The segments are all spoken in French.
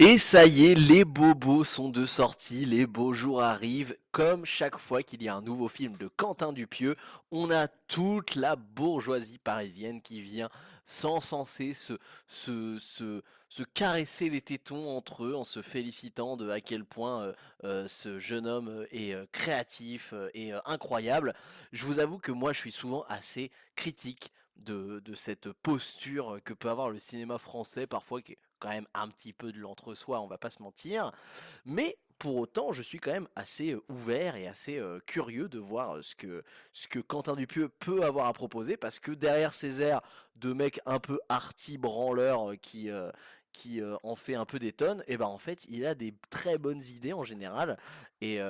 Et ça y est, les bobos sont de sortie, les beaux jours arrivent. Comme chaque fois qu'il y a un nouveau film de Quentin Dupieux, on a toute la bourgeoisie parisienne qui vient sans cesser se, se, se, se caresser les tétons entre eux en se félicitant de à quel point euh, euh, ce jeune homme euh, est créatif et incroyable. Je vous avoue que moi je suis souvent assez critique de, de cette posture que peut avoir le cinéma français parfois quand même un petit peu de l'entre-soi, on va pas se mentir. Mais pour autant, je suis quand même assez ouvert et assez curieux de voir ce que, ce que Quentin Dupieux peut avoir à proposer, parce que derrière ces airs de mec un peu arty branleur qui, en fait un peu des tonnes, et ben en fait il a des très bonnes idées en général, et,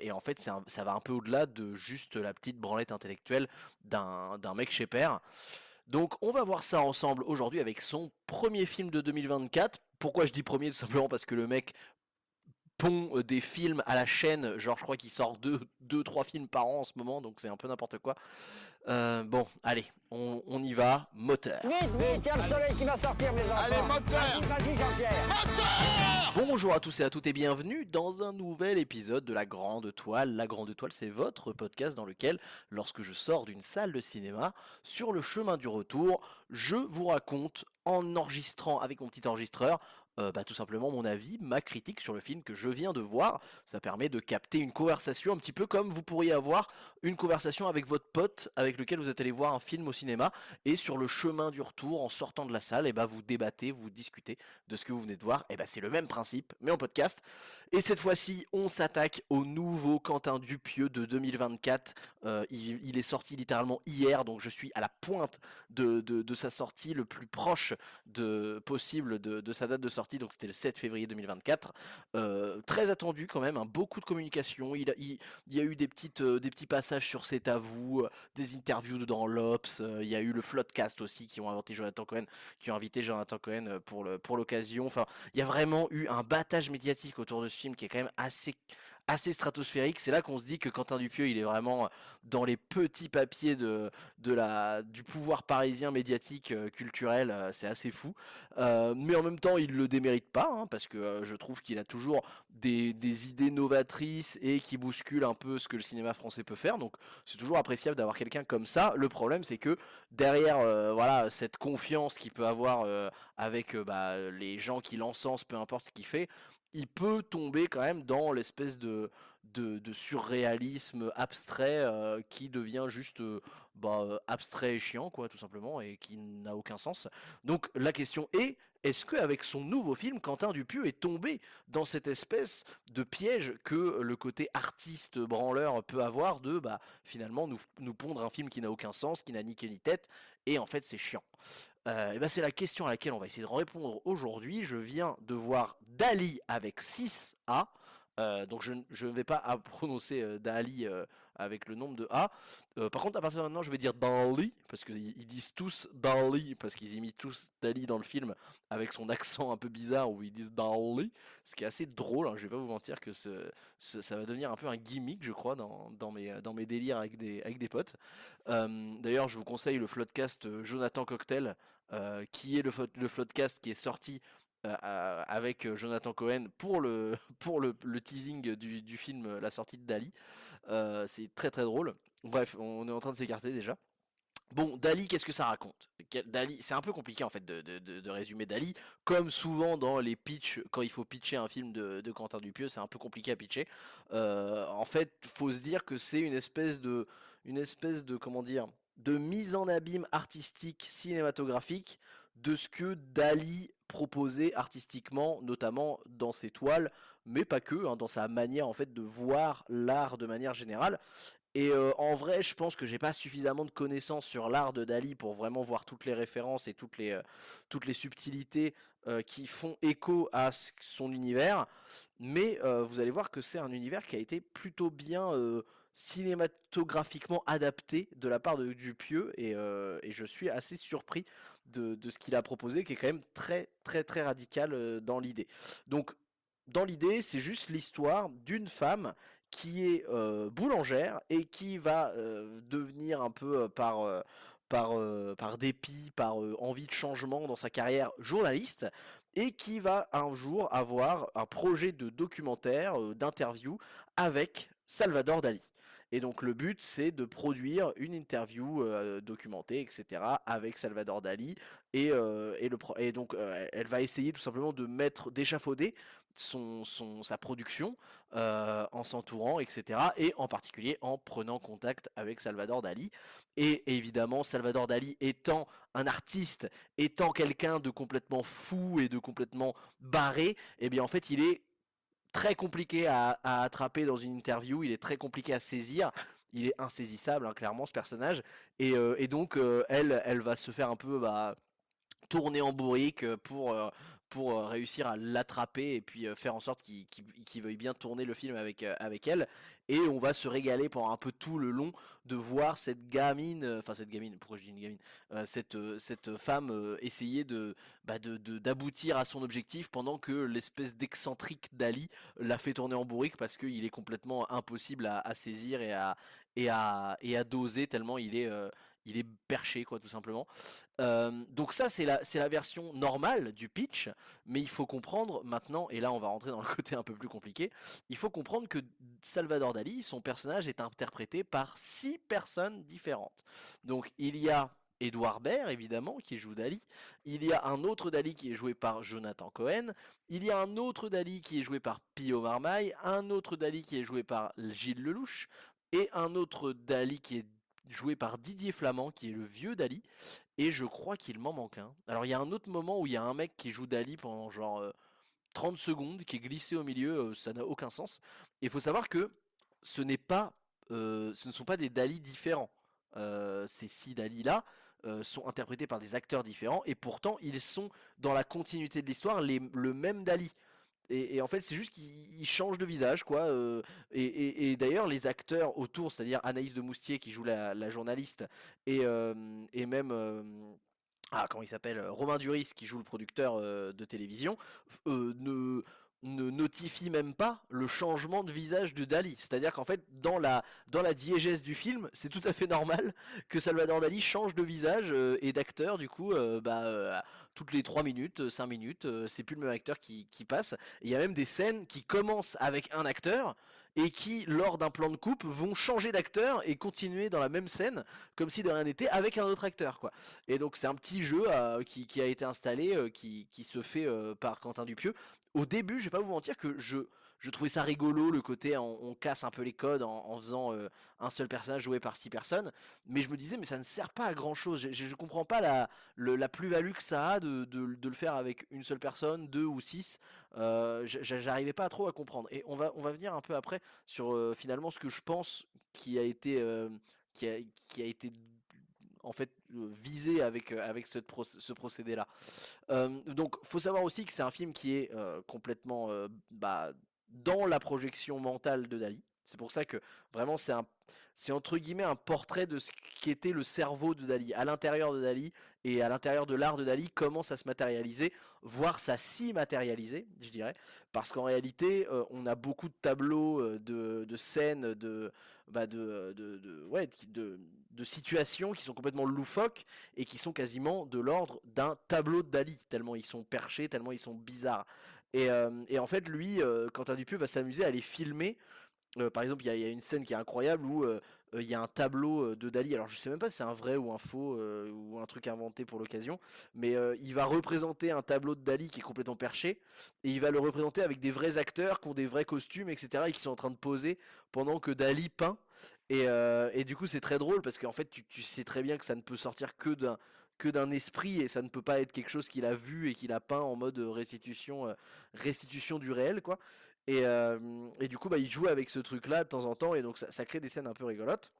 et en fait ça va un peu au-delà de juste la petite branlette intellectuelle d'un mec chez Père. Donc on va voir ça ensemble aujourd'hui avec son premier film de 2024. Pourquoi je dis premier? Tout simplement parce que le mec pond euh, des films à la chaîne, genre je crois qu'il sort 2-3 deux, trois films par an en ce moment, donc c'est un peu n'importe quoi. Euh, bon, allez, on, y va, moteur. Vite, vite, il y a le soleil qui va sortir, mes enfants. Allez, moteur Vas-y, Jean-Pierre. Moteur Bonjour à tous et à toutes et bienvenue dans un nouvel épisode de La Grande Toile. La Grande Toile, c'est votre podcast dans lequel, lorsque je sors d'une salle de cinéma, sur le chemin du retour, je vous raconte en enregistrant avec mon petit enregistreur euh, bah, tout simplement mon avis, ma critique sur le film que je viens de voir. Ça permet de capter une conversation un petit peu comme vous pourriez avoir une conversation avec votre pote avec lequel vous êtes allé voir un film au cinéma et sur le chemin du retour en sortant de la salle, et eh bah, vous débattez, vous discutez de ce que vous venez de voir. Et bah, c'est le même principe mais en podcast. Et cette fois-ci, on s'attaque au nouveau Quentin Dupieux de 2024. Euh, il, est sorti littéralement hier, donc je suis à la pointe de, de, sa sortie, le plus proche de, possible de, de sa date de sortie donc c'était le 7 février 2024. Euh, très attendu quand même, hein, beaucoup de communication. Il, y a eu des, petites, euh, des petits passages sur C'est à euh, des interviews dans l'Ops. il y a eu le Floodcast aussi qui ont inventé Jonathan Cohen, qui ont invité Jonathan Cohen pour le pour l'occasion. Enfin, il y a vraiment eu un battage médiatique autour de ce film qui est quand même assez assez stratosphérique. C'est là qu'on se dit que Quentin Dupieux, il est vraiment dans les petits papiers de, de la, du pouvoir parisien médiatique euh, culturel. Euh, c'est assez fou. Euh, mais en même temps, il le démérite pas, hein, parce que je trouve qu'il a toujours des, des, idées novatrices et qui bousculent un peu ce que le cinéma français peut faire. Donc c'est toujours appréciable d'avoir quelqu'un comme ça. Le problème, c'est que derrière voilà, cette confiance qu'il peut avoir avec bah, les gens qui l'encensent, peu importe ce qu'il fait, il peut tomber quand même dans l'espèce de, de, surréalisme abstrait euh, qui devient juste euh, bah, euh, abstrait et chiant, quoi, tout simplement, et qui n'a aucun sens. Donc la question est, est-ce qu'avec son nouveau film, Quentin Dupieux est tombé dans cette espèce de piège que le côté artiste branleur peut avoir de bah, finalement nous, nous pondre un film qui n'a aucun sens, qui n'a ni queue ni tête, et en fait c'est chiant euh, ben c'est la question à laquelle on va essayer de répondre aujourd'hui. Je viens de voir Dali avec 6A. Euh, donc je ne vais pas prononcer euh, Dali euh, avec le nombre de A. par contre, à partir de maintenant, je vais dire Dali, parce qu'ils disent tous Dali, parce qu'ils imitent tous Dali dans le film, avec son accent un peu bizarre où ils disent Dali, ce qui est assez drôle, hein, je vais pas vous mentir que ça va devenir un peu un gimmick, je crois, dans, mes, dans délires avec des, avec des potes. D'ailleurs, je vous conseille le Floodcast Jonathan Cocktail, qui est le, le Floodcast qui est sorti euh, avec euh, Jonathan Cohen pour le, pour le, teasing du, film euh, La sortie de Dali. c'est très très drôle. Bref, on est en train de s'écarter déjà. Bon, Dali, qu'est-ce que ça raconte? Dali, c'est un peu compliqué en fait de, résumer Dali. Comme souvent dans les pitchs, quand il faut pitcher un film de, Quentin Dupieux, c'est un peu compliqué à pitcher. en fait, faut se dire que c'est une espèce de, une espèce de, comment dire, de mise en abîme artistique cinématographique de ce que Dali proposait artistiquement, notamment dans ses toiles, mais pas que, hein, dans sa manière en fait de voir l'art de manière générale. Et euh, en vrai, je pense que j'ai pas suffisamment de connaissances sur l'art de Dali pour vraiment voir toutes les références et toutes les, euh, toutes les subtilités euh, qui font écho à son univers. Mais vous allez voir que c'est un univers qui a été plutôt bien cinématographiquement adapté de la part de Dupieux et, euh, je suis assez surpris de, ce qu'il a proposé qui est quand même très très très radical euh, dans l'idée. Donc dans l'idée c'est juste l'histoire d'une femme qui est euh, boulangère et qui va devenir un peu par par, dépit, par envie de changement dans sa carrière journaliste, et qui va un jour avoir un projet de documentaire, d'interview avec Salvador Dali. Et donc le but c'est de produire une interview euh, documentée, etc. avec Salvador Dali. Et, euh, et, le, et donc euh, elle va essayer tout simplement de mettre, d'échafauder son, son, sa production en s'entourant, etc. Et en particulier en prenant contact avec Salvador Dali. Et évidemment, Salvador Dali étant un artiste, étant quelqu'un de complètement fou et de complètement barré, eh bien en fait il est très compliqué à, attraper dans une interview, il est très compliqué à saisir. Il est insaisissable, hein, clairement, ce personnage. Et, euh, donc, euh, elle, elle va se faire un peu bah, tourner en bourrique pour, euh, pour euh, réussir à l'attraper et puis euh, faire en sorte qu'il veuille bien tourner le film avec, euh, avec elle. Et on va se régaler pendant un peu tout le long de voir cette gamine, enfin cette gamine, pourquoi je dis une gamine, cette, cette femme essayer de bah, d'aboutir à son objectif pendant que l'espèce d'excentrique d'Ali l'a fait tourner en bourrique parce qu'il est complètement impossible à, à, saisir et à, et à, et à doser tellement il est il est perché quoi tout simplement. donc ça c'est la, c'est la version normale du pitch, mais il faut comprendre maintenant, et là on va rentrer dans le côté un peu plus compliqué, il faut comprendre que Salvador Dali, son personnage est interprété par six personnes différentes. Donc il y a Edouard Baird, évidemment, qui joue Dali. Il y a un autre Dali qui est joué par Jonathan Cohen. Il y a un autre Dali qui est joué par Pio Marmaille. Un autre Dali qui est joué par Gilles Lelouch. Et un autre Dali qui est joué par Didier Flamand, qui est le vieux Dali, et je crois qu'il m'en manque un. Alors il y a un autre moment où il y a un mec qui joue Dali pendant genre 30 euh, secondes, qui est glissé au milieu, euh, ça n'a aucun sens. Et il faut savoir que ce n'est pas, euh, ce ne sont pas des Dali différents. ces six Dali là sont interprétés par des acteurs différents, et pourtant ils sont dans la continuité de l'histoire le même Dali. Et, en fait, c'est juste qu'il change de visage, quoi. Euh, et, d'ailleurs, les acteurs autour, c'est-à-dire Anaïs de Moustier qui joue la, journaliste, et, euh, même. Euh, ah, comment il s'appelle Romain Duris qui joue le producteur de télévision, ne, ne notifie même pas le changement de visage de Dali. C'est-à-dire qu'en fait, dans la, dans la diégèse du film, c'est tout à fait normal que Salvador Dali change de visage euh, et d'acteur, du coup, euh, bah, euh, toutes les 3 minutes, 5 minutes, c'est plus le même acteur qui, qui passe. Il y a même des scènes qui commencent avec un acteur et qui, lors d'un plan de coupe, vont changer d'acteur et continuer dans la même scène, comme si de rien n'était, avec un autre acteur, quoi. Et donc c'est un petit jeu qui, qui, a été installé, qui, qui, se fait par Quentin Dupieux, au début, je vais pas vous mentir que je, je trouvais ça rigolo le côté on, casse un peu les codes en, faisant euh, un seul personnage joué par six personnes, mais je me disais mais ça ne sert pas à grand chose. Je, je, comprends pas la, plus-value que ça a de, le faire avec une seule personne, deux ou six. Euh, J'arrivais pas trop à comprendre. Et on va on va venir un peu après sur euh, finalement ce que je pense qui a été euh, qui a, qui a été en fait visé avec, avec ce, ce procédé-là. donc, faut savoir aussi que c'est un film qui est complètement bah, dans la projection mentale de Dali. C'est pour ça que vraiment c'est un c'est entre guillemets un portrait de ce qu'était le cerveau de Dali, à l'intérieur de Dali et à l'intérieur de l'art de Dali, comment ça se matérialisait, voire ça s'y matérialisait, je dirais, parce qu'en réalité, on a beaucoup de tableaux, de, de scènes, de, bah de, de, ouais, de, de situations qui sont complètement loufoques et qui sont quasiment de l'ordre d'un tableau de Dali, tellement ils sont perchés, tellement ils sont bizarres. Et, et en fait, lui, Quentin Dupieux va s'amuser à les filmer euh, par exemple, il y, a une scène qui est incroyable où euh, euh, il y a un tableau de Dali. Alors, je sais même pas si c'est un vrai ou un faux ou un truc inventé pour l'occasion, mais il va représenter un tableau de Dali qui est complètement perché et il va le représenter avec des vrais acteurs qui ont des vrais costumes, etc. et qui sont en train de poser pendant que Dali peint. Et, du coup, c'est très drôle parce qu'en fait, tu, sais très bien que ça ne peut sortir que d'un que d'un esprit et ça ne peut pas être quelque chose qu'il a vu et qu'il a peint en mode restitution restitution du réel quoi euh, et, du coup, bah, il joue avec ce truc-là de temps en temps, et donc ça, crée des scènes un peu rigolotes.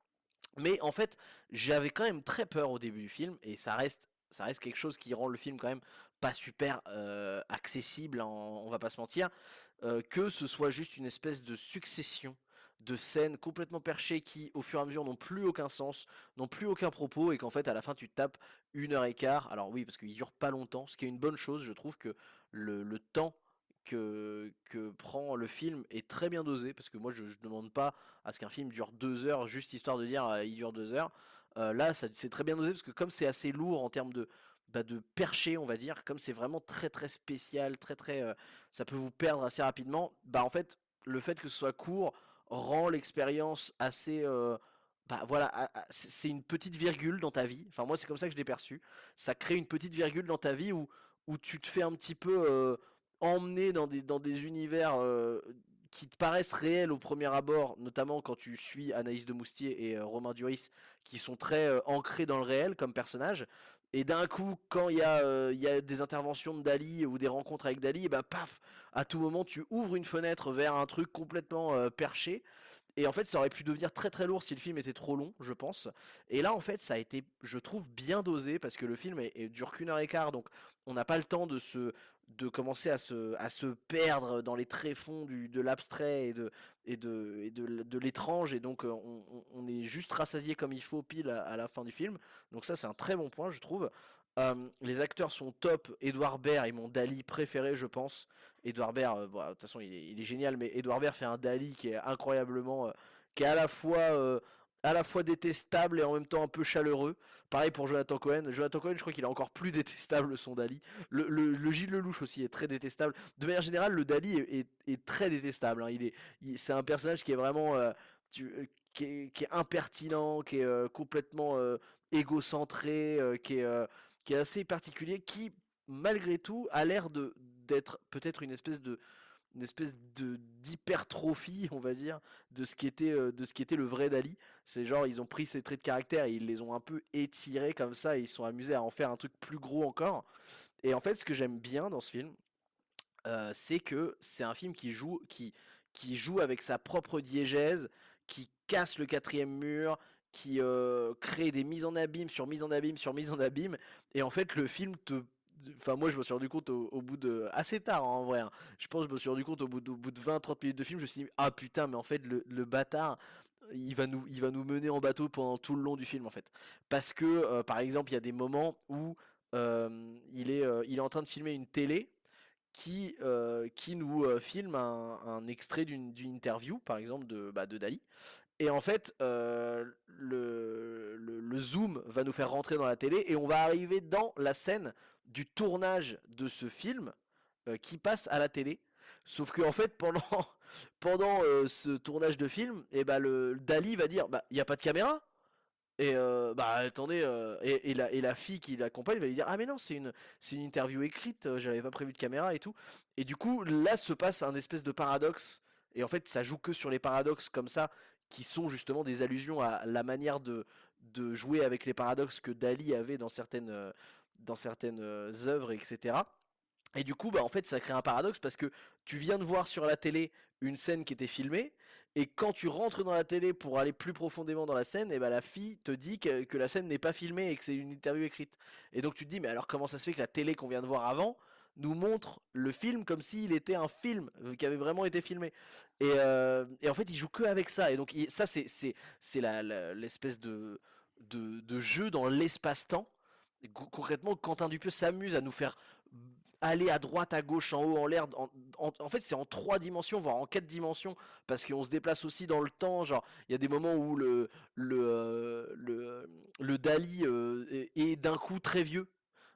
Mais en fait, j'avais quand même très peur au début du film, et ça reste, ça reste quelque chose qui rend le film quand même pas super euh, accessible, on va pas se mentir, euh, que ce soit juste une espèce de succession de scènes complètement perchées qui, au fur et à mesure, n'ont plus aucun sens, n'ont plus aucun propos, et qu'en fait, à la fin, tu tapes une heure et quart. Alors oui, parce qu'il dure pas longtemps, ce qui est une bonne chose. Je trouve que le, temps que, que, prend le film est très bien dosé parce que moi je, ne demande pas à ce qu'un film dure deux heures juste histoire de dire euh, il dure deux heures. Euh, là c'est très bien dosé parce que comme c'est assez lourd en termes de, bah, de on va dire, comme c'est vraiment très très spécial, très très, euh, ça peut vous perdre assez rapidement. Bah en fait, le fait que ce soit court rend l'expérience assez, euh, bah voilà, c'est une petite virgule dans ta vie. Enfin moi c'est comme ça que je l'ai perçu. Ça crée une petite virgule dans ta vie où où tu te fais un petit peu euh, emmener dans des dans des univers qui te paraissent réels au premier abord, notamment quand tu suis Anaïs de Moustier et Romain Duris, qui sont très ancrés dans le réel comme personnages. Et d'un coup, quand il y, a, des interventions de Dali ou des rencontres avec Dali, ben paf, à tout moment tu ouvres une fenêtre vers un truc complètement perché. Et en fait, ça aurait pu devenir très très lourd si le film était trop long, je pense. Et là, en fait, ça a été, je trouve, bien dosé parce que le film est, dure qu'une heure et quart, donc on n'a pas le temps de se, de commencer à se, à se perdre dans les tréfonds du, de l'abstrait et de, et de, et de, l'étrange. Et donc, on, on, est juste rassasié comme il faut pile à, la fin du film. Donc ça, c'est un très bon point, je trouve. les acteurs sont top. Edouard Baird est mon Dali préféré, je pense. Edouard Baird, de toute façon, il est, il est, génial, mais Edouard Baird fait un Dali qui est incroyablement, qui est à la fois à la fois détestable et en même temps un peu chaleureux. Pareil pour Jonathan Cohen. Jonathan Cohen, je crois qu'il est encore plus détestable son Dali. Le, le, Gilles Lelouch aussi est très détestable. De manière générale, le Dali est, très détestable. Hein. Il est, c'est un personnage qui est vraiment, euh, euh, qui, est, impertinent, qui est euh, complètement égocentré, qui est, qui est assez particulier, qui malgré tout a l'air de d'être peut-être une espèce de une espèce de d'hypertrophie, on va dire, de ce qui était euh, de ce qui était le vrai Dali. C'est genre ils ont pris ces traits de caractère et ils les ont un peu étirés comme ça et ils sont amusés à en faire un truc plus gros encore. Et en fait, ce que j'aime bien dans ce film, euh, c'est que c'est un film qui joue qui joue avec sa propre diégèse, qui casse le quatrième mur, qui euh, crée des mises en abîme sur mise en abîme sur mise en abîme. Et en fait, le film te Enfin, moi, je me suis rendu compte au, bout de. assez tard, en vrai. Hein. Je pense que je me suis rendu compte au bout de, de 20-30 minutes de film. Je me suis dit, ah putain, mais en fait, le, bâtard, il va, nous, il va nous mener en bateau pendant tout le long du film, en fait. Parce que, euh, par exemple, il y a des moments où euh, il, est, euh, il est en train de filmer une télé qui, qui nous filme un, extrait d'une interview, par exemple, de, bah, de Dali. Et en fait, le, le, zoom va nous faire rentrer dans la télé et on va arriver dans la scène du tournage de ce film euh, qui passe à la télé. Sauf que en fait pendant euh, ce tournage de film, et eh le Dali va dire bah il y a pas de caméra. Et euh, bah attendez et, la, fille qui l'accompagne va lui dire ah mais non c'est une c'est une interview écrite j'avais pas prévu de caméra et tout et du coup là se passe un espèce de paradoxe et en fait ça joue que sur les paradoxes comme ça qui sont justement des allusions à la manière de de jouer avec les paradoxes que Dali avait dans certaines dans certaines euh, œuvres, etc. Et du coup, bah, en fait, ça crée un paradoxe parce que tu viens de voir sur la télé une scène qui était filmée, et quand tu rentres dans la télé pour aller plus profondément dans la scène, et bah, la fille te dit que, la scène n'est pas filmée et que c'est une interview écrite. Et donc tu te dis, mais alors comment ça se fait que la télé qu'on vient de voir avant nous montre le film comme s'il était un film euh, qui avait vraiment été filmé. Et, euh, en fait, il joue que avec ça. Et donc ça, c'est l'espèce de, de, jeu dans l'espace-temps concrètement, Quentin Dupieux s'amuse à nous faire aller à droite, à gauche, en haut, en l'air. En, fait, c'est en trois dimensions, voire en quatre dimensions, parce qu'on se déplace aussi dans le temps. Genre, il y a des moments où le le euh, le, le Dali est, d'un coup très vieux.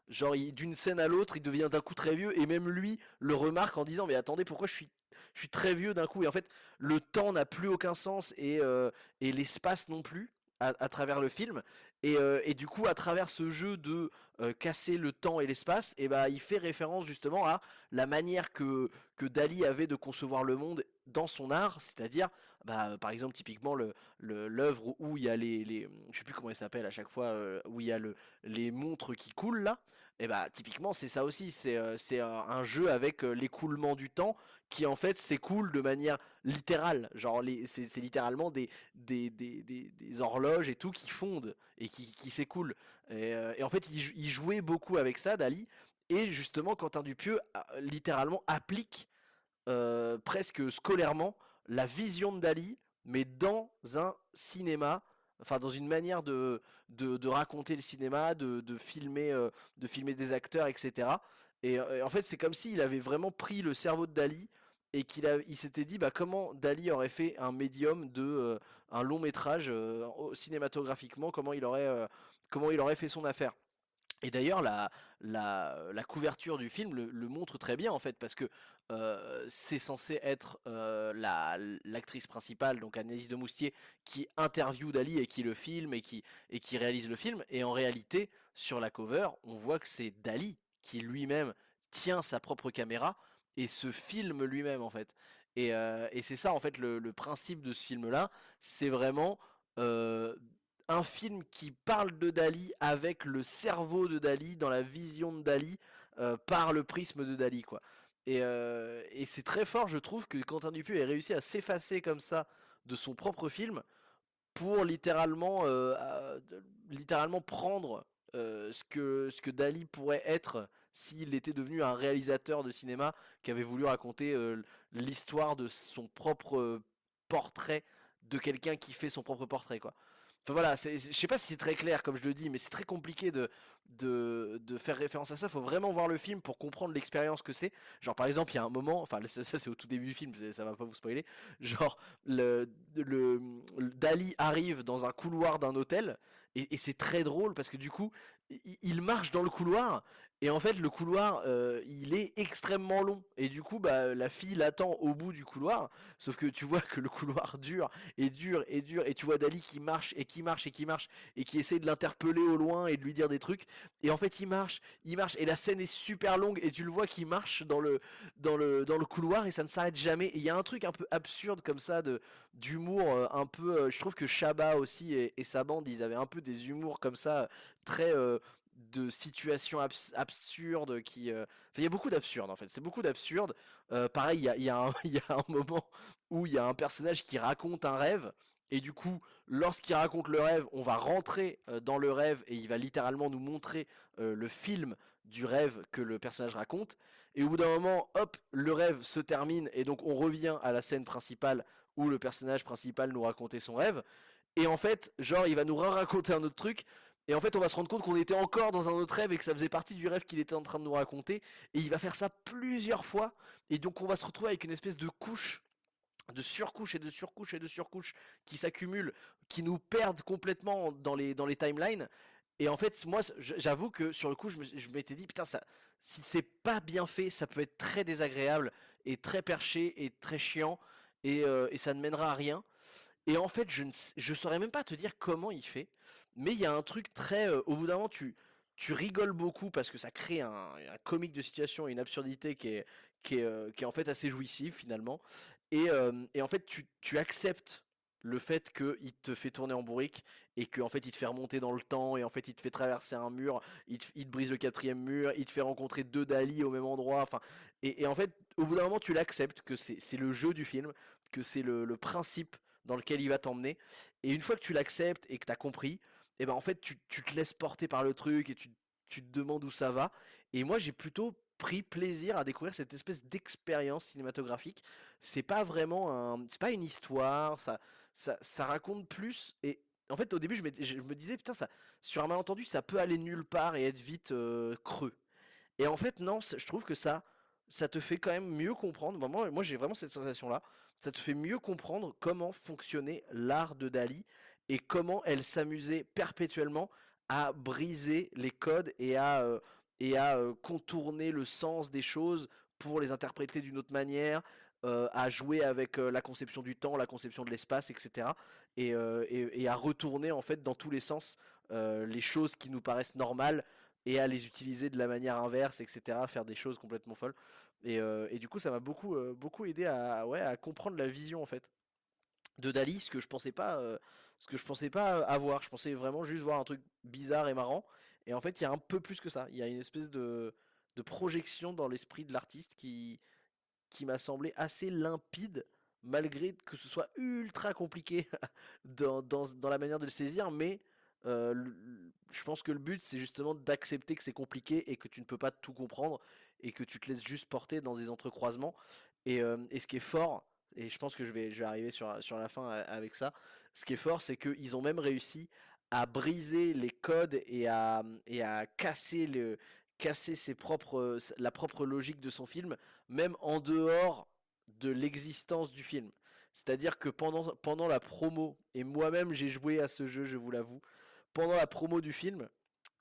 Genre, d'une scène à l'autre, il devient d'un coup très vieux, et même lui le remarque en disant, mais attendez, pourquoi je suis je suis très vieux d'un coup? Et en fait le temps n'a plus aucun sens et, euh, et l'espace non plus à, travers le film. Euh, et, du coup, à travers ce jeu de euh, casser le temps et l'espace, et bah, il fait référence justement à la manière que, que Dali avait de concevoir le monde dans son art, c'est-à-dire, bah, par exemple, typiquement l'œuvre où il y a les, les, je sais plus comment il s'appelle à chaque fois, euh, où il y a le, les montres qui coulent là, et bah typiquement c'est ça aussi, c'est c'est un jeu avec l'écoulement du temps qui en fait s'écoule de manière littérale, genre c'est littéralement des horloges et tout qui fondent et qui, s'écoulent. Et, et, en fait il, il, jouait beaucoup avec ça, Dali, et justement Quentin Dupieux littéralement applique presque scolairement la vision de Dali, mais dans un cinéma enfin dans une manière de, de, raconter le cinéma, de, de filmer, euh, de filmer des acteurs, etc. Et, en fait, c'est comme s'il avait vraiment pris le cerveau de Dali et qu'il il s'était dit bah, comment Dali aurait fait un médium de euh, un long métrage euh, cinématographiquement, comment il aurait comment il aurait fait son affaire. Et d'ailleurs, la, la, couverture du film le montre très bien en fait, parce que euh, c'est censé être euh, la, l'actrice principale, donc Agnès de Moustier, qui interviewe Dali et qui le filme et qui, et qui réalise le film. Et en réalité, sur la cover, on voit que c'est Dali qui lui-même tient sa propre caméra et se filme lui-même en fait. Et, euh, et c'est ça en fait le, principe de ce film-là, c'est vraiment un film qui parle de Dali avec le cerveau de Dali, dans la vision de Dali, par le prisme de Dali, quoi. Et, euh, et c'est très fort, je trouve, que Quentin Dupieux ait réussi à s'effacer comme ça de son propre film pour littéralement, euh, littéralement prendre euh, ce que, ce que Dali pourrait être s'il était devenu un réalisateur de cinéma qui avait voulu raconter l'histoire de son propre portrait de quelqu'un qui fait son propre portrait, quoi. Enfin voilà, je sais pas si c'est très clair comme je le dis, mais c'est très compliqué de, faire référence à ça. Faut vraiment voir le film pour comprendre l'expérience que c'est. Genre par exemple, il y a un moment, enfin ça, c'est au tout début du film, ça va pas vous spoiler. Genre Dali arrive dans un couloir d'un hôtel et, c'est très drôle parce que du coup, il, il marche dans le couloir et en fait le couloir euh, il est extrêmement long. Et du coup bah la fille l'attend au bout du couloir. Sauf que tu vois que le couloir dure et dure et dure. Et tu vois Dali qui marche et qui marche et qui marche et qui essaie de l'interpeller au loin et de lui dire des trucs. Et en fait il marche il marche. Et la scène est super longue et tu le vois qui marche dans le dans le couloir et ça ne s'arrête jamais. Et il y a un truc un peu absurde comme ça de d'humour euh, un peu euh, je trouve que Shabba aussi et, et sa bande ils avaient un peu des humours comme ça très de situations abs- absurdes qui euh, il y a beaucoup d'absurdes en fait. C'est beaucoup d'absurdes. Euh, pareil il y a, y, a y a un moment où il y a un personnage qui raconte un rêve et du coup lorsqu'il raconte le rêve on va rentrer euh, dans le rêve et il va littéralement nous montrer le film du rêve que le personnage raconte. Et au bout d'un moment hop le rêve se termine et donc on revient à la scène principale où le personnage principal nous racontait son rêve. Et en fait genre il va nous raconter un autre truc et en fait, on va se rendre compte qu'on était encore dans un autre rêve et que ça faisait partie du rêve qu'il était en train de nous raconter. Et il va faire ça plusieurs fois. Et donc, on va se retrouver avec une espèce de couche, de surcouche et de surcouche et de surcouche qui s'accumulent, qui nous perdent complètement dans les, dans les timelines. Et en fait, moi, j'avoue que sur le coup, je m'étais dit, putain, ça, si c'est pas bien fait, ça peut être très désagréable et très perché et très chiant. Et, euh, et ça ne mènera à rien. Et en fait, je ne je saurais même pas te dire comment il fait, mais il y a un truc très, au bout d'un moment, tu, tu rigoles beaucoup parce que ça crée un, un comique de situation une absurdité qui est, qui est, qui est en fait assez jouissive finalement. Et, et en fait, tu, tu acceptes le fait qu'il te fait tourner en bourrique et qu'en fait il te fait remonter dans le temps et en fait il te fait traverser un mur, il te, il te brise le quatrième mur, il te fait rencontrer deux Dali au même endroit, et, et en fait au bout d'un moment tu l'acceptes que c'est c'est le jeu du film, que c'est le, le principe dans lequel il va t'emmener et une fois que tu l'acceptes et que tu as compris, et ben en fait tu, tu te laisses porter par le truc et tu, tu te demandes où ça va et moi j'ai plutôt pris plaisir à découvrir cette espèce d'expérience cinématographique. C'est pas vraiment un c'est pas une histoire, ça ça, ça raconte plus et en fait au début je, je me disais putain ça sur un malentendu ça peut aller nulle part et être vite euh, creux et en fait non je trouve que ça ça te fait quand même mieux comprendre vraiment moi j'ai vraiment cette sensation là ça te fait mieux comprendre comment fonctionnait l'art de Dali et comment elle s'amusait perpétuellement à briser les codes et à euh, et à euh, contourner le sens des choses pour les interpréter d'une autre manière euh, à jouer avec la conception du temps, la conception de l'espace, etc. Et, et- à retourner en fait dans tous les sens les choses qui nous paraissent normales et à les utiliser de la manière inverse, etc. Faire des choses complètement folles. Et, et du coup, ça m'a beaucoup, beaucoup aidé à, ouais, à comprendre la vision en fait de Dali, ce que je pensais pas, ce que je pensais pas avoir. Je pensais vraiment juste voir un truc bizarre et marrant. Et en fait, il y a un peu plus que ça. Il y a une espèce de, de projection dans l'esprit de l'artiste qui, qui m'a semblé assez limpide, malgré que ce soit ultra compliqué dans, dans- dans la manière de le saisir, mais je pense que le but, c'est justement d'accepter que c'est compliqué et que tu ne peux pas tout comprendre et que tu te laisses juste porter dans des entrecroisements. Et, et ce qui est fort, et je pense que je vais, je vais arriver sur, sur la fin a- avec ça, ce qui est fort, c'est qu'ils ont même réussi à briser les codes et à, et à casser le, casser ses propres, la propre logique de son film, même en dehors de l'existence du film. C'est-à-dire que pendant, pendant la promo, et moi-même j'ai joué à ce jeu, je vous l'avoue, pendant la promo du film,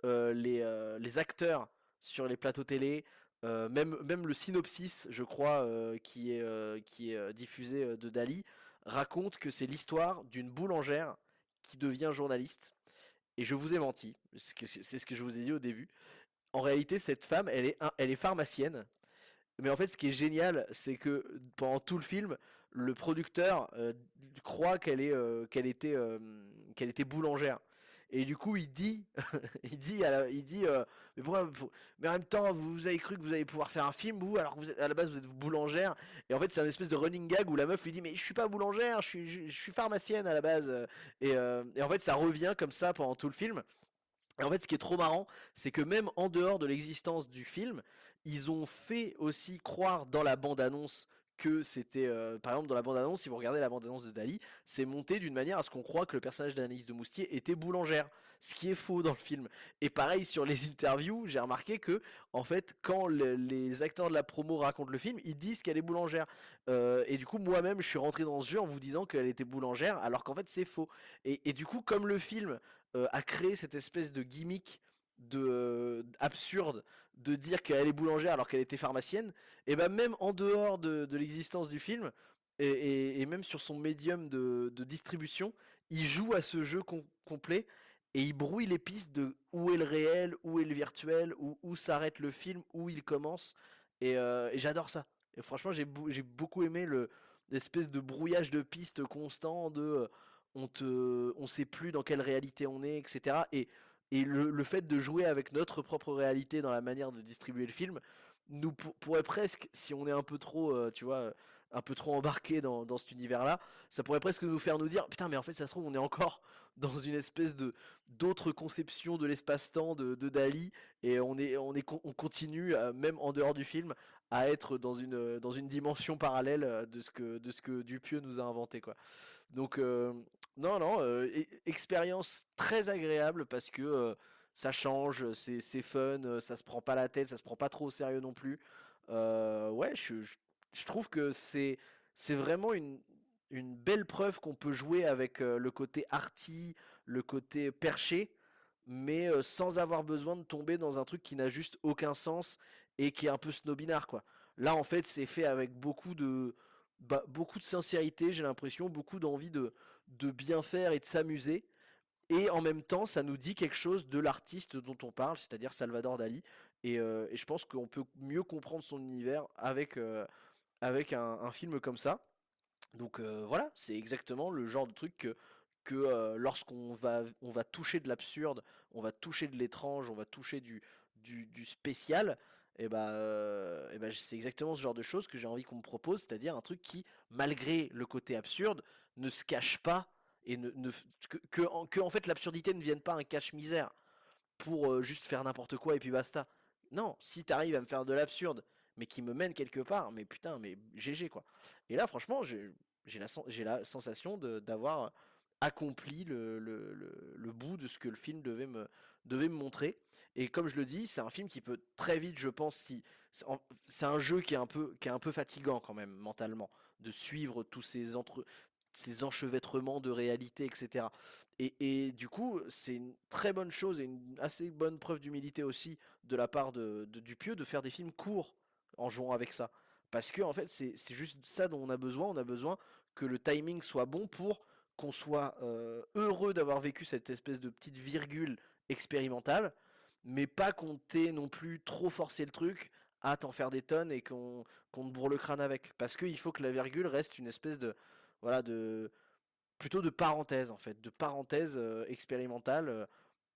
euh, les, euh, les acteurs sur les plateaux télé, euh, même, le synopsis, je crois, euh, qui est, euh, diffusé de Dali, raconte que c'est l'histoire d'une boulangère qui devient journaliste. Et je vous ai menti, c'est ce que- je vous ai dit au début. En réalité, cette femme, elle est, pharmacienne. Mais en fait, ce qui est génial, c'est que pendant tout le film, le producteur croit qu'elle était boulangère. Et du coup, il dit, il dit, il dit, euh, mais en même temps, vous, avez cru que vous allez pouvoir faire un film, vous, alors que vous êtes, à la base vous êtes boulangère. Et en fait, c'est un espèce de running gag où la meuf lui dit, mais je suis pas boulangère, je suis, pharmacienne à la base. Euh, et en fait, ça revient comme ça pendant tout le film. Et en fait, ce qui est trop marrant, c'est que même en dehors de l'existence du film, ils ont fait aussi croire dans la bande-annonce que c'était, euh, par exemple, dans la bande-annonce, si vous regardez la bande-annonce de Dali, c'est monté d'une manière à ce qu'on croit que le personnage d'Anaïs de Moustier était boulangère, ce qui est faux dans le film. Et pareil sur les interviews, j'ai remarqué que, en fait, quand le- les acteurs de la promo racontent le film, ils disent qu'elle est boulangère. Euh, et du coup, moi-même, je suis rentré dans ce jeu en vous disant qu'elle était boulangère, alors qu'en fait, c'est faux. Et, et du coup, comme le film euh, a créé cette espèce de gimmick de absurde de dire qu'elle est boulangère alors qu'elle était pharmacienne, et ben même en dehors de, de l'existence du film, et, et- même sur son médium de, de distribution, il joue à ce jeu com- complet et il brouille les pistes de où est le réel, où est le virtuel, où, où s'arrête le film, où il commence, et, euh, j'adore ça. Et franchement, j'ai beaucoup aimé le l'espèce de brouillage de pistes constant de euh, on te on sait plus dans quelle réalité on est, etc. Et et le, fait de jouer avec notre propre réalité dans la manière de distribuer le film nous pour- pourrait presque, si on est un peu trop, euh, tu vois, euh, un peu trop embarqué dans, cet univers-là, ça pourrait presque nous faire nous dire, putain, mais en fait, ça se trouve, on est encore dans une espèce de d'autre conception de l'espace-temps de, Dali, et on est, on est, on continue, euh, même en dehors du film, à être dans une, dans une dimension parallèle de ce que, de ce que Dupieux nous a inventé, quoi. Donc, non, non, expérience très agréable parce que ça change, c'est fun, ça se prend pas la tête, ça se prend pas trop au sérieux non plus. Ouais, je, je- trouve que c'est vraiment une, une belle preuve qu'on peut jouer avec le côté arty, le côté perché, mais sans avoir besoin de tomber dans un truc qui n'a juste aucun sens et qui est un peu snobinard, quoi. Là, en fait, c'est fait avec beaucoup de, bah, beaucoup de sincérité, j'ai l'impression, beaucoup d'envie de, de bien faire et de s'amuser. Et en même temps, ça nous dit quelque chose de l'artiste dont on parle, c'est-à-dire Salvador Dali. Et, euh, je pense qu'on peut mieux comprendre son univers avec, euh, avec un, film comme ça. Donc euh, voilà, c'est exactement le genre de truc que, lorsqu'on va, on va toucher de l'absurde, on va toucher de l'étrange, on va toucher du, du spécial, et bah, euh, bah, c'est exactement ce genre de choses que j'ai envie qu'on me propose, c'est-à-dire un truc qui, malgré le côté absurde, ne se cache pas et ne, que, en, fait l'absurdité ne vienne pas un cache-misère pour euh, juste faire n'importe quoi et puis basta. Non, si t'arrives à me faire de l'absurde, mais qui me mène quelque part, mais putain, mais GG quoi. Et là, franchement, j'ai la, sensation d'avoir accompli le, bout de ce que le film devait me montrer. Et comme je le dis, c'est un film qui peut très vite, je pense, si c'est un jeu qui est un peu, qui est un peu fatigant quand même mentalement, de suivre tous ces entre, ces enchevêtrements de réalité, etc. Et, et du coup, c'est une très bonne chose et une assez bonne preuve d'humilité aussi de la part de, de Dupieux de faire des films courts en jouant avec ça. Parce que en fait, c'est c'est juste ça dont on a besoin. On a besoin que le timing soit bon pour qu'on soit euh, heureux d'avoir vécu cette espèce de petite virgule expérimentale, mais pas t'ait non plus trop forcé le truc à t'en faire des tonnes et qu'on qu'on te bourre le crâne avec. Parce qu'il faut que la virgule reste une espèce de voilà de plutôt de parenthèse en fait, de parenthèse euh, expérimentale euh,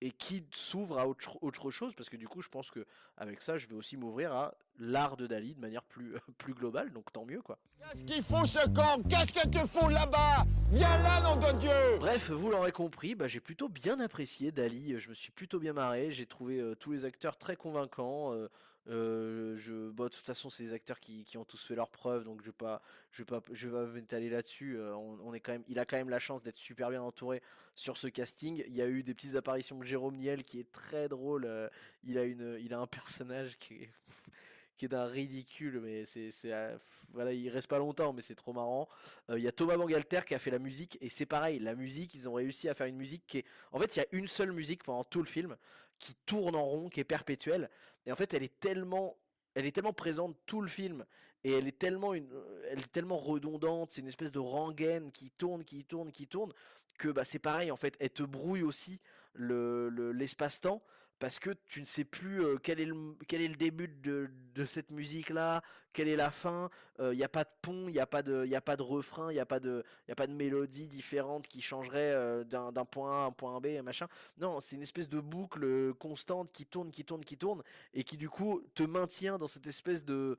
et qui s'ouvre à autre, autre chose parce que du coup je pense que avec ça je vais aussi m'ouvrir à l'art de Dali de manière plus plus globale donc tant mieux quoi. Qu'est-ce qu'il faut ce camp? Qu'est-ce que tu fous là-bas? Viens là, nom de Dieu Bref, vous l'aurez compris, bah, j'ai plutôt bien apprécié Dali, je me suis plutôt bien marré, j'ai trouvé euh, tous les acteurs très convaincants. euh, euh, je, bah, de toute façon, c'est des acteurs qui, qui ont tous fait leurs preuves, donc je vais pas, je vais pas, je vais m'étaler là-dessus. euh, on, est quand même, il a quand même la chance d'être super bien entouré sur ce casting. Il y a eu des petites apparitions de Jérôme Niel qui est très drôle. euh, il a une, il a un personnage qui est, qui est d'un ridicule, mais c'est, voilà, il reste pas longtemps, mais c'est trop marrant. Il y a Thomas Bangalter qui a fait la musique et c'est pareil, la musique, ils ont réussi à faire une musique qui est, en fait, il y a une seule musique pendant tout le film qui tourne en rond, qui est perpétuelle. Et en fait, elle est tellement elle est tellement présente tout le film et elle est tellement une, elle est tellement redondante, c'est une espèce de rengaine qui tourne, qui tourne, qui tourne que bah c'est pareil en fait, elle te brouille aussi le l'espace-temps parce que tu ne sais plus quel, est le, quel est le début de, de cette musique là, quelle est la fin, il n'y a pas de pont, il n'y a, pas de, a pas de refrain, il n'y a, pas de, a pas de mélodie différente qui changerait d'un point A à un point B, machin. Non, c'est une espèce de boucle constante qui tourne, qui tourne, qui tourne, et qui du coup te maintient dans cette espèce de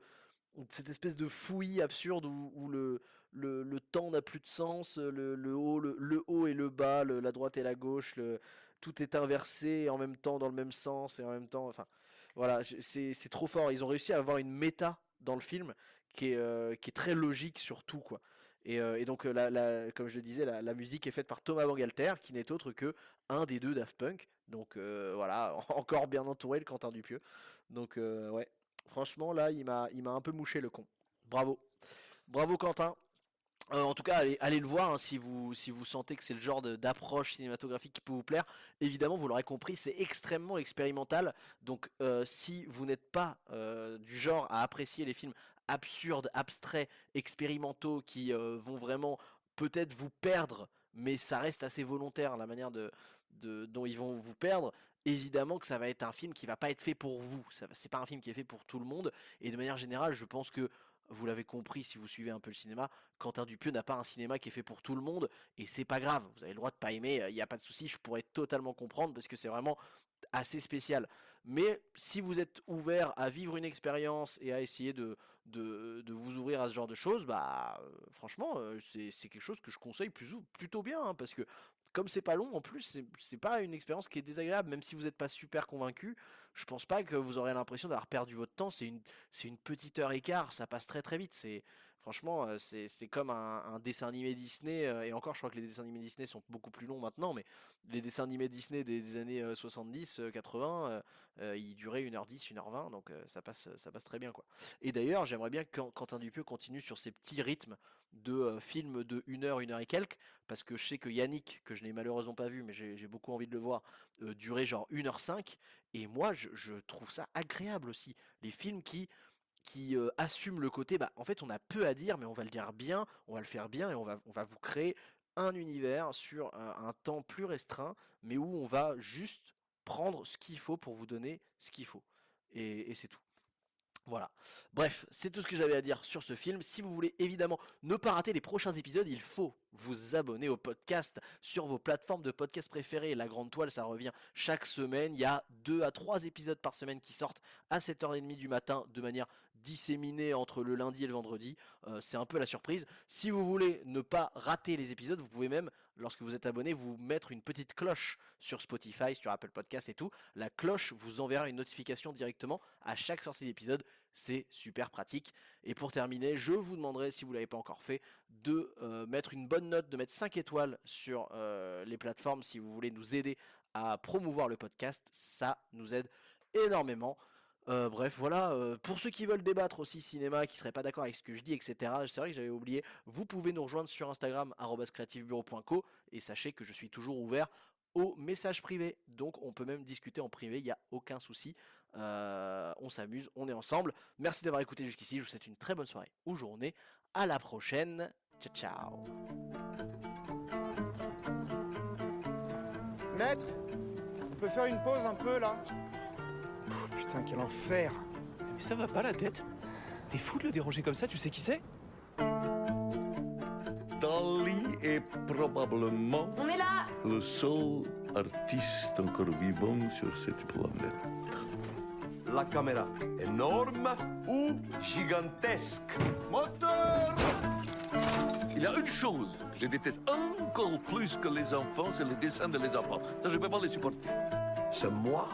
cette espèce de fouillis absurde où, le, le, le, temps n'a plus de sens, le, le haut, le, haut et le bas, la droite et la gauche, le, tout est inversé en même temps dans le même sens et en même temps. Enfin, voilà, c'est trop fort. Ils ont réussi à avoir une méta dans le film qui est, euh, qui est très logique sur tout, quoi. Et, euh, donc, euh, la, comme je le disais, la, musique est faite par Thomas Bangalter, qui n'est autre que un des deux Daft Punk. Donc voilà, encore bien entouré le Quentin Dupieux. Donc ouais, franchement là, il m'a, il m'a un peu mouché le con. Bravo, bravo Quentin. Euh, en tout cas, allez, le voir hein, si, vous, sentez que c'est le genre d'approche cinématographique qui peut vous plaire. Évidemment, vous l'aurez compris, c'est extrêmement expérimental. Donc, euh, si vous n'êtes pas euh, du genre à apprécier les films absurdes, abstraits, expérimentaux, qui vont vraiment peut-être vous perdre, mais ça reste assez volontaire la manière de, dont ils vont vous perdre. Évidemment que ça va être un film qui va pas être fait pour vous. C'est pas un film qui est fait pour tout le monde. Et de manière générale, je pense que vous l'avez compris si vous suivez un peu le cinéma, Quentin Dupieux n'a pas un cinéma qui est fait pour tout le monde et c'est pas grave. Vous avez le droit de pas aimer, il n'y a pas de souci, je pourrais totalement comprendre parce que c'est vraiment assez spécial. Mais si vous êtes ouvert à vivre une expérience et à essayer de, de, vous ouvrir à ce genre de choses, bah euh, franchement, euh, c'est quelque chose que je conseille plus, plutôt bien hein, parce que comme c'est pas long, en plus, c'est pas une expérience qui est désagréable, même si vous n'êtes pas super convaincu. Je pense pas que vous aurez l'impression d'avoir perdu votre temps. C'est une, une petite heure et quart, ça passe très très vite. C'est Franchement, euh, c'est comme un, dessin animé Disney, euh, et encore je crois que les dessins animés Disney sont beaucoup plus longs maintenant, mais les dessins animés Disney des, années 70, euh, 80, ils duraient 1h10, 1h20, donc ça, passe, ça passe très bien. quoi. Et d'ailleurs, j'aimerais bien que Quentin Dupieux continue sur ces petits rythmes de films de 1h, 1h et quelques, parce que je sais que Yannick, que je n'ai malheureusement pas vu, mais j'ai beaucoup envie de le voir, durait genre 1h05, et moi je trouve ça agréable aussi. Les films qui qui assume le côté, bah, en fait, on a peu à dire, mais on va le dire bien, on va le faire bien, et on va, on va vous créer un univers sur un, temps plus restreint, mais où on va juste prendre ce qu'il faut pour vous donner ce qu'il faut. et c'est tout. Voilà. Bref, c'est tout ce que j'avais à dire sur ce film. Si vous voulez évidemment ne pas rater les prochains épisodes, il faut vous abonner au podcast sur vos plateformes de podcast préférées. La Grande Toile, ça revient chaque semaine. Il y a 2 à 3 épisodes par semaine qui sortent à 7h30 du matin de manière disséminée entre le lundi et le vendredi. Euh, c'est un peu la surprise. Si vous voulez ne pas rater les épisodes, vous pouvez même, lorsque vous êtes abonné, vous mettre une petite cloche sur Spotify, sur Apple Podcast et tout. La cloche vous enverra une notification directement à chaque sortie d'épisode. C'est super pratique. Et pour terminer, je vous demanderai, si vous ne l'avez pas encore fait, de euh, mettre une bonne note, de mettre 5 étoiles sur euh, les plateformes si vous voulez nous aider à promouvoir le podcast. Ça nous aide énormément. Euh, bref, voilà. pour ceux qui veulent débattre aussi cinéma, qui seraient pas d'accord avec ce que je dis, etc. C'est vrai que j'avais oublié. Vous pouvez nous rejoindre sur Instagram @creativebureau.co et sachez que je suis toujours ouvert aux messages privés. Donc on peut même discuter en privé, il n'y a aucun souci. Euh, on s'amuse, on est ensemble. Merci d'avoir écouté jusqu'ici. Je vous souhaite une très bonne soirée ou journée. À la prochaine. Ciao, ciao. Maître, on peut faire une pause un peu là? Putain, quel enfer. Mais ça va pas la tête. T'es fou de le déranger comme ça, tu sais qui c'est? Dali est probablement On est là. le seul artiste encore vivant sur cette planète. La caméra, énorme ou gigantesque? Moteur! Il y a une chose que je déteste encore plus que les enfants, c'est les dessins de les enfants. Ça, je ne peux pas les supporter. C'est moi?